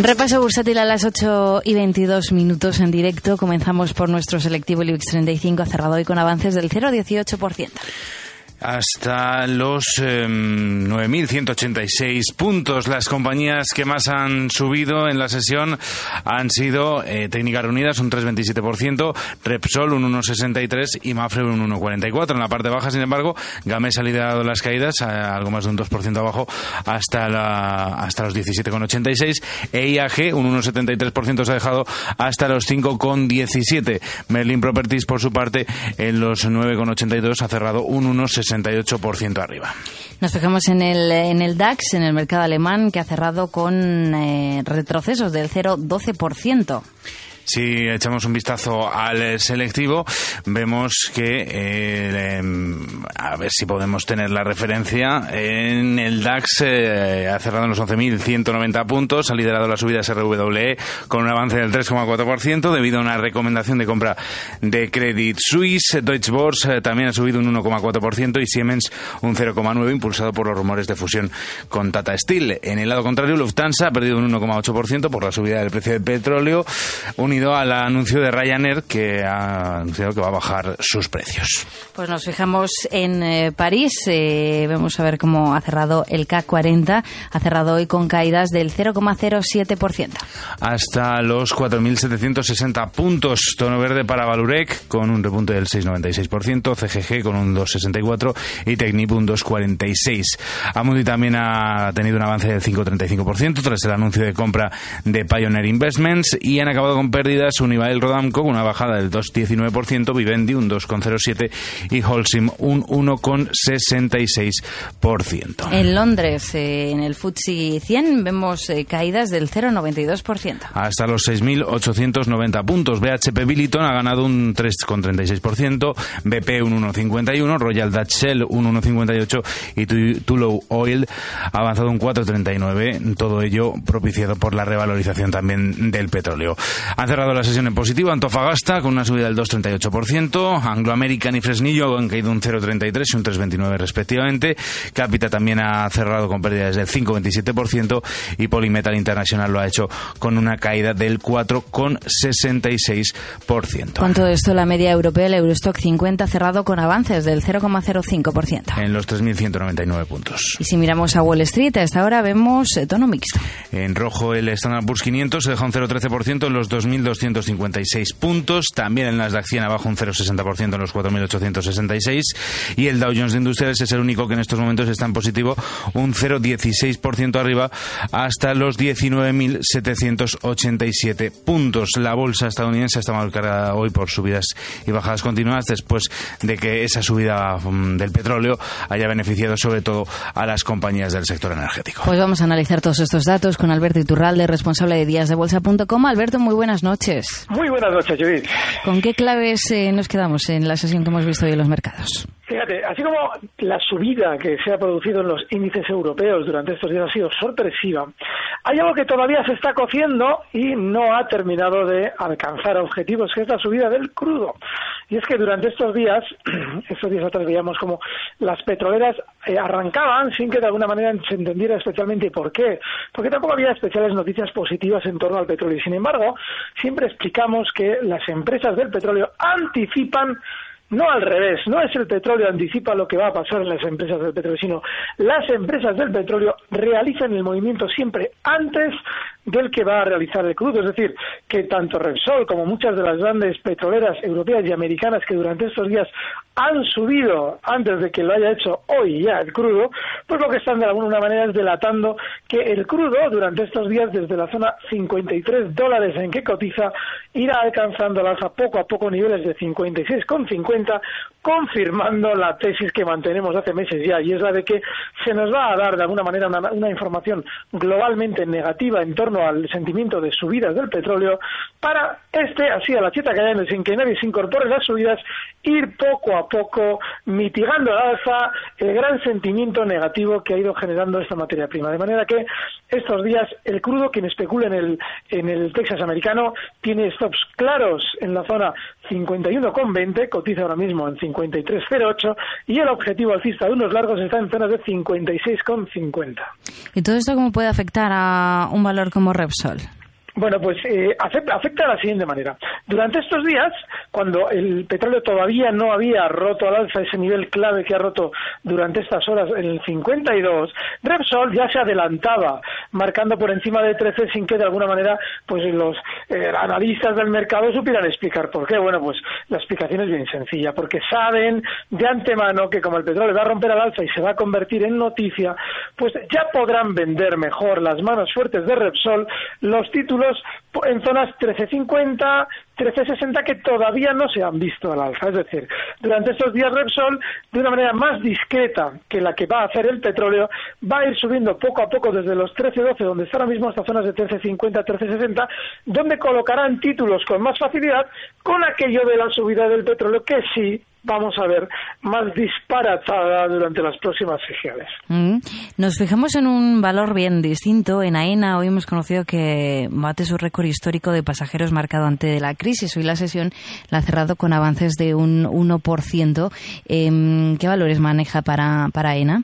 Repaso bursátil a las 8 y 22 minutos en directo. Comenzamos por nuestro selectivo IBEX 35, cerrado hoy con avances del 0,18% hasta los 9.186 em, puntos. Las compañías que más han subido en la sesión han sido eh, Técnicas Reunidas un 3,27%, Repsol un 1,63% y Mafre un 1,44%. En la parte baja, sin embargo, Gamesa ha liderado las caídas, algo más de un 2% abajo, hasta, la, hasta los 17,86%. E IAG un 1,73% se ha dejado hasta los 5,17%. Merlin Properties, por su parte, en los 9,82% ha cerrado un 1,60%. 68% arriba. Nos fijamos en el, en el DAX, en el mercado alemán, que ha cerrado con eh, retrocesos del 0,12%. Si echamos un vistazo al selectivo, vemos que, eh, em, a ver si podemos tener la referencia, en el DAX eh, ha cerrado en los 11.190 puntos, ha liderado la subida SRWE con un avance del 3,4% debido a una recomendación de compra de Credit Suisse. Deutsche Börse eh, también ha subido un 1,4% y Siemens un 0,9% impulsado por los rumores de fusión con Tata Steel. En el lado contrario, Lufthansa ha perdido un 1,8% por la subida del precio del petróleo al anuncio de Ryanair que ha anunciado que va a bajar sus precios. Pues nos fijamos en eh, París. Eh, vamos a ver cómo ha cerrado el CAC 40. Ha cerrado hoy con caídas del 0,07%. Hasta los 4.760 puntos. Tono verde para Valurec con un repunte del 6,96%. CGG con un 2,64% y Technip un 2,46%. Amundi también ha tenido un avance del 5,35% tras el anuncio de compra de Pioneer Investments y han acabado con pérdidas pérdidas, Unibail Rodamco una bajada del 2,19%, Vivendi un 2,07% y Holcim un 1,66%. En Londres, eh, en el FTSE 100, vemos eh, caídas del 0,92%. Hasta los 6.890 puntos. BHP Billiton ha ganado un 3,36%, BP un 1,51%, Royal Dutch Shell un 1,58% y Tullow Oil ha avanzado un 4,39%. Todo ello propiciado por la revalorización también del petróleo. Han cerrado la sesión en positivo. Antofagasta con una subida del 2,38%. Anglo American y Fresnillo han caído un 0,33 y un 3,29 respectivamente. Capita también ha cerrado con pérdidas del 5,27% y Polymetal International lo ha hecho con una caída del 4,66%. Con todo esto, la media europea, el Eurostock 50, ha cerrado con avances del 0,05%. En los 3.199 puntos. Y si miramos a Wall Street, a esta hora vemos tono mixto. En rojo, el Standard Poor's 500 se deja un 0,13% en los 2.200 256 puntos. También el Nasdaq 100 abajo un 0,60% en los 4.866. Y el Dow Jones de Industriales es el único que en estos momentos está en positivo, un 0,16% arriba hasta los 19.787 puntos. La bolsa estadounidense está marcada hoy por subidas y bajadas continuas después de que esa subida mm, del petróleo haya beneficiado sobre todo a las compañías del sector energético. Pues vamos a analizar todos estos datos con Alberto Iturralde, responsable de días de bolsa.com. Alberto, muy buenas noches. Muy buenas noches, Judith. ¿Con qué claves eh, nos quedamos en la sesión que hemos visto hoy en los mercados? Fíjate, así como la subida que se ha producido en los índices europeos durante estos días ha sido sorpresiva, hay algo que todavía se está cociendo y no ha terminado de alcanzar objetivos, que es la subida del crudo. Y es que durante estos días, estos días atrás veíamos como las petroleras eh, arrancaban sin que de alguna manera se entendiera especialmente por qué, porque tampoco había especiales noticias positivas en torno al petróleo. Y sin embargo, siempre explicamos que las empresas del petróleo anticipan no al revés, no es el petróleo anticipa lo que va a pasar en las empresas del petróleo, sino las empresas del petróleo realizan el movimiento siempre antes del que va a realizar el crudo. Es decir, que tanto Repsol como muchas de las grandes petroleras europeas y americanas que durante estos días han subido antes de que lo haya hecho hoy ya el crudo, pues lo que están de alguna manera es delatando que el crudo durante estos días desde la zona 53 dólares en que cotiza irá alcanzando al alza poco a poco niveles de 56,50 confirmando la tesis que mantenemos hace meses ya, y es la de que se nos va a dar de alguna manera una, información globalmente negativa en torno al sentimiento de subidas del petróleo, para este, así a la chita que sin que nadie se incorpore las subidas, ir poco a poco mitigando al alza el gran sentimiento negativo que ha ido generando esta materia prima. De manera que estos días el crudo, quien especula en el, en el Texas americano, tiene stops claros en la zona 51,20, cotiza ahora mismo en 53,08 y el objetivo alcista de unos largos está en zonas de 56,50. ¿Y todo esto cómo puede afectar a un valor como Repsol? Bueno, pues eh, afecta, afecta, de la siguiente manera. Durante estos días, cuando el petróleo todavía no había roto al alza ese nivel clave que ha roto durante estas horas en el 52, Repsol ya se adelantaba, marcando por encima de 13 sin que de alguna manera pues los eh, analistas del mercado supieran explicar por qué. Bueno, pues la explicación es bien sencilla, porque saben de antemano que como el petróleo va a romper al alza y se va a convertir en noticia, pues ya podrán vender mejor las manos fuertes de Repsol los títulos en zonas 13.50, 13.60 que todavía no se han visto al alza. Es decir, durante estos días Repsol, de una manera más discreta que la que va a hacer el petróleo, va a ir subiendo poco a poco desde los 13.12, donde está ahora mismo hasta zonas de 13.50, 13.60, donde colocarán títulos con más facilidad con aquello de la subida del petróleo que sí vamos a ver más disparatada durante las próximas sesiones. Mm. Nos fijamos en un valor bien distinto. En AENA hoy hemos conocido que bate su récord histórico de pasajeros marcado antes de la crisis. Hoy la sesión la ha cerrado con avances de un 1%. Em, ¿Qué valores maneja para, para AENA?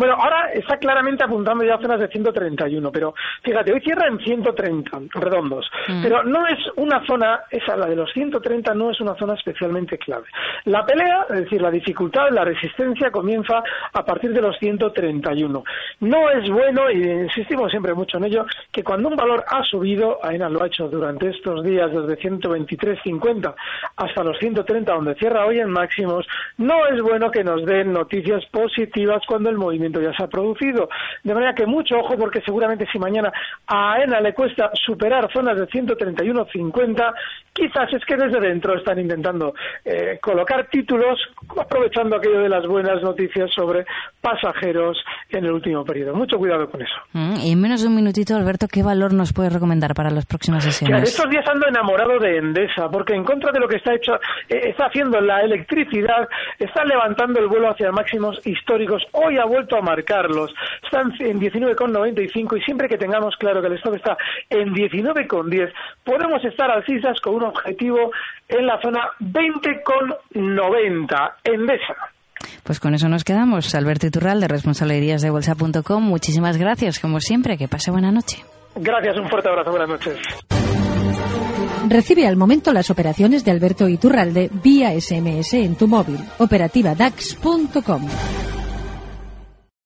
Bueno, ahora está claramente apuntando ya a zonas de 131, pero fíjate, hoy cierra en 130 redondos, mm. pero no es una zona, esa, la de los 130 no es una zona especialmente clave. La pelea, es decir, la dificultad, la resistencia comienza a partir de los 131. No es bueno, y insistimos siempre mucho en ello, que cuando un valor ha subido, AENA lo ha hecho durante estos días desde 123.50 hasta los 130, donde cierra hoy en máximos, no es bueno que nos den noticias positivas cuando el movimiento ya se ha producido. De manera que mucho ojo porque seguramente si mañana a AENA le cuesta superar zonas de 131.50, quizás es que desde dentro están intentando eh, colocar títulos aprovechando aquello de las buenas noticias sobre pasajeros en el último periodo. Mucho cuidado con eso. Mm, y en menos de un minutito, Alberto, ¿qué valor nos puedes recomendar para las próximas sesiones? estos días ando enamorado de Endesa, porque en contra de lo que está hecho, eh, está haciendo la electricidad, está levantando el vuelo hacia máximos históricos. Hoy ha vuelto a marcarlos. Están en 19,95 y siempre que tengamos claro que el stock está en 19,10, podemos estar alcisas con un objetivo en la zona 20,90 en Endesa. Pues con eso nos quedamos. Alberto Iturral, de responsabilidades de bolsa.com. Muchísimas gracias, como siempre. Que pase buena noche. Gracias, un fuerte abrazo. Buenas noches. Recibe al momento las operaciones de Alberto Iturralde vía SMS en tu móvil. Operativa DAX.com.